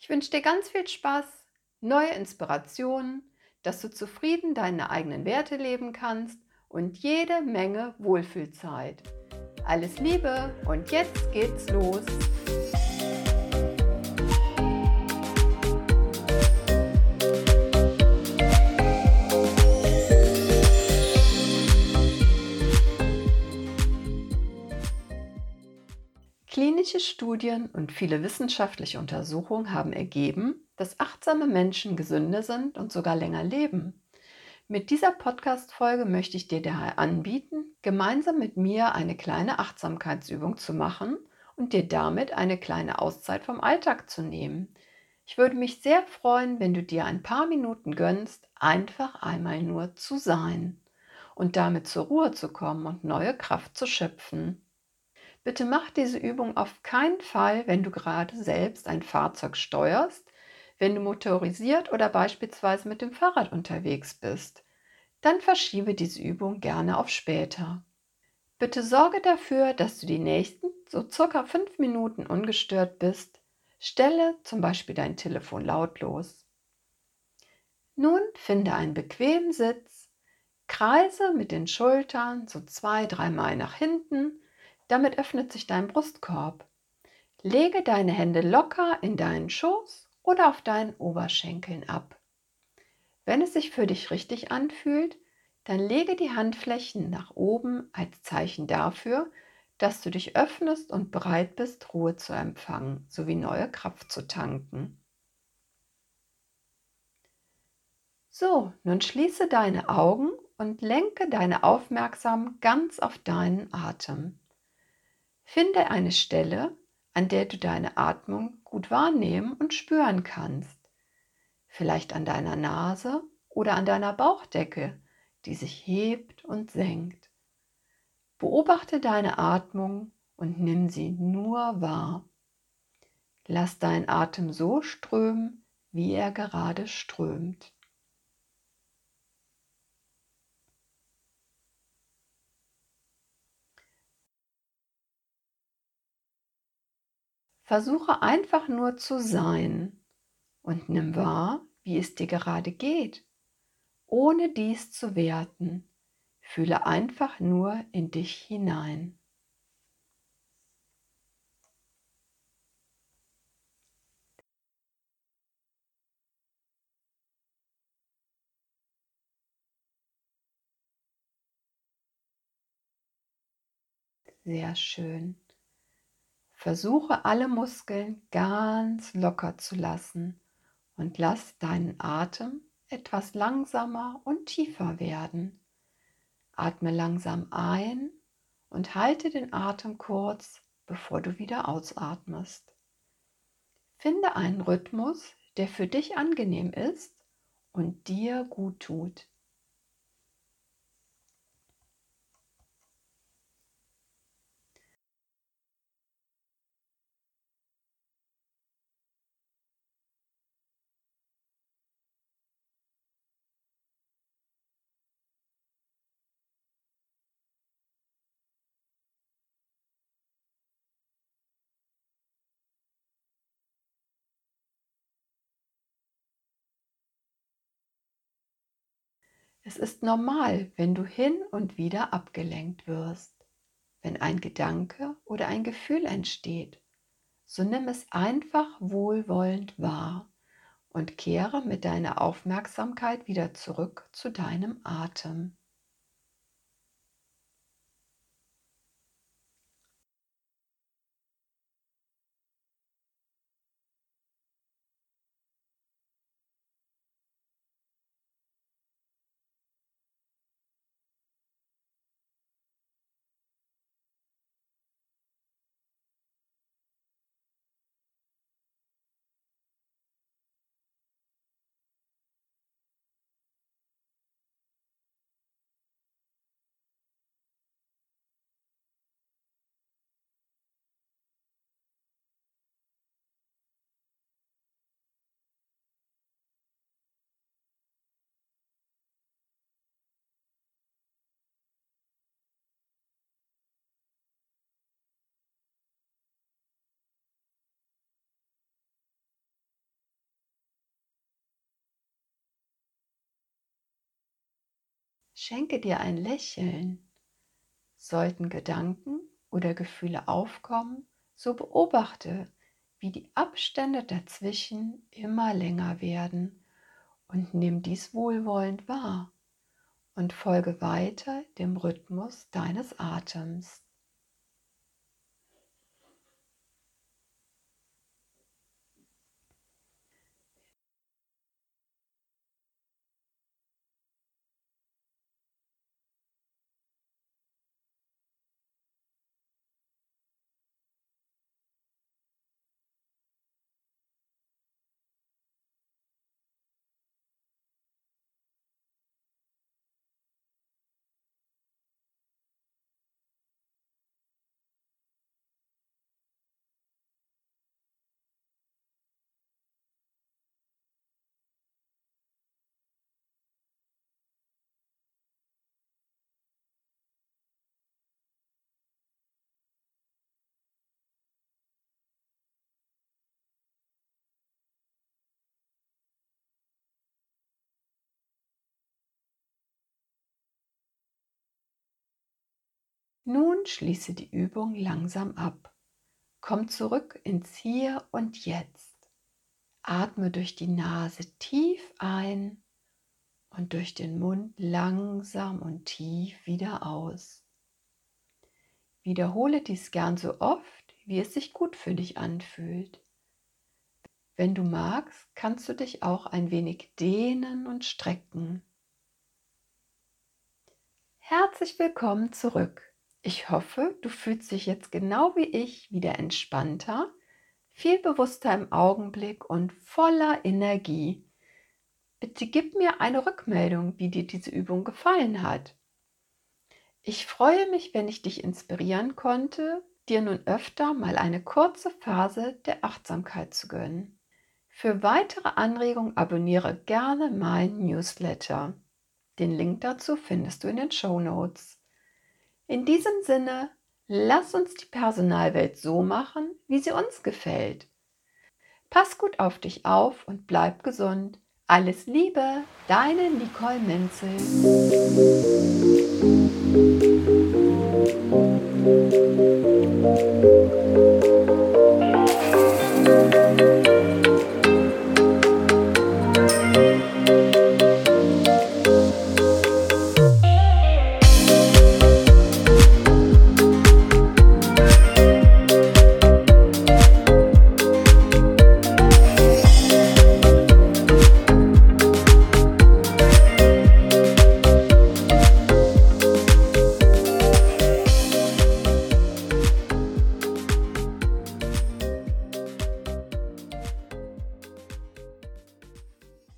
Ich wünsche dir ganz viel Spaß, neue Inspirationen, dass du zufrieden deine eigenen Werte leben kannst und jede Menge Wohlfühlzeit. Alles Liebe und jetzt geht's los. Klinische Studien und viele wissenschaftliche Untersuchungen haben ergeben, dass achtsame Menschen gesünder sind und sogar länger leben. Mit dieser Podcast-Folge möchte ich dir daher anbieten, gemeinsam mit mir eine kleine Achtsamkeitsübung zu machen und dir damit eine kleine Auszeit vom Alltag zu nehmen. Ich würde mich sehr freuen, wenn du dir ein paar Minuten gönnst, einfach einmal nur zu sein und damit zur Ruhe zu kommen und neue Kraft zu schöpfen. Bitte mach diese Übung auf keinen Fall, wenn du gerade selbst ein Fahrzeug steuerst, wenn du motorisiert oder beispielsweise mit dem Fahrrad unterwegs bist. Dann verschiebe diese Übung gerne auf später. Bitte sorge dafür, dass du die nächsten so circa fünf Minuten ungestört bist. Stelle zum Beispiel dein Telefon lautlos. Nun finde einen bequemen Sitz, kreise mit den Schultern so zwei, dreimal nach hinten damit öffnet sich dein Brustkorb. Lege deine Hände locker in deinen Schoß oder auf deinen Oberschenkeln ab. Wenn es sich für dich richtig anfühlt, dann lege die Handflächen nach oben als Zeichen dafür, dass du dich öffnest und bereit bist, Ruhe zu empfangen sowie neue Kraft zu tanken. So, nun schließe deine Augen und lenke deine Aufmerksamkeit ganz auf deinen Atem. Finde eine Stelle, an der du deine Atmung gut wahrnehmen und spüren kannst. Vielleicht an deiner Nase oder an deiner Bauchdecke, die sich hebt und senkt. Beobachte deine Atmung und nimm sie nur wahr. Lass deinen Atem so strömen, wie er gerade strömt. Versuche einfach nur zu sein und nimm wahr, wie es dir gerade geht, ohne dies zu werten. Fühle einfach nur in dich hinein. Sehr schön. Versuche alle Muskeln ganz locker zu lassen und lass deinen Atem etwas langsamer und tiefer werden. Atme langsam ein und halte den Atem kurz, bevor du wieder ausatmest. Finde einen Rhythmus, der für dich angenehm ist und dir gut tut. Es ist normal, wenn du hin und wieder abgelenkt wirst. Wenn ein Gedanke oder ein Gefühl entsteht, so nimm es einfach wohlwollend wahr und kehre mit deiner Aufmerksamkeit wieder zurück zu deinem Atem. Schenke dir ein Lächeln. Sollten Gedanken oder Gefühle aufkommen, so beobachte, wie die Abstände dazwischen immer länger werden und nimm dies wohlwollend wahr und folge weiter dem Rhythmus deines Atems. Nun schließe die Übung langsam ab. Komm zurück ins Hier und Jetzt. Atme durch die Nase tief ein und durch den Mund langsam und tief wieder aus. Wiederhole dies gern so oft, wie es sich gut für dich anfühlt. Wenn du magst, kannst du dich auch ein wenig dehnen und strecken. Herzlich willkommen zurück. Ich hoffe, du fühlst dich jetzt genau wie ich wieder entspannter, viel bewusster im Augenblick und voller Energie. Bitte gib mir eine Rückmeldung, wie dir diese Übung gefallen hat. Ich freue mich, wenn ich dich inspirieren konnte, dir nun öfter mal eine kurze Phase der Achtsamkeit zu gönnen. Für weitere Anregungen abonniere gerne mein Newsletter. Den Link dazu findest du in den Show Notes. In diesem Sinne, lass uns die Personalwelt so machen, wie sie uns gefällt. Pass gut auf dich auf und bleib gesund. Alles Liebe, deine Nicole Menzel.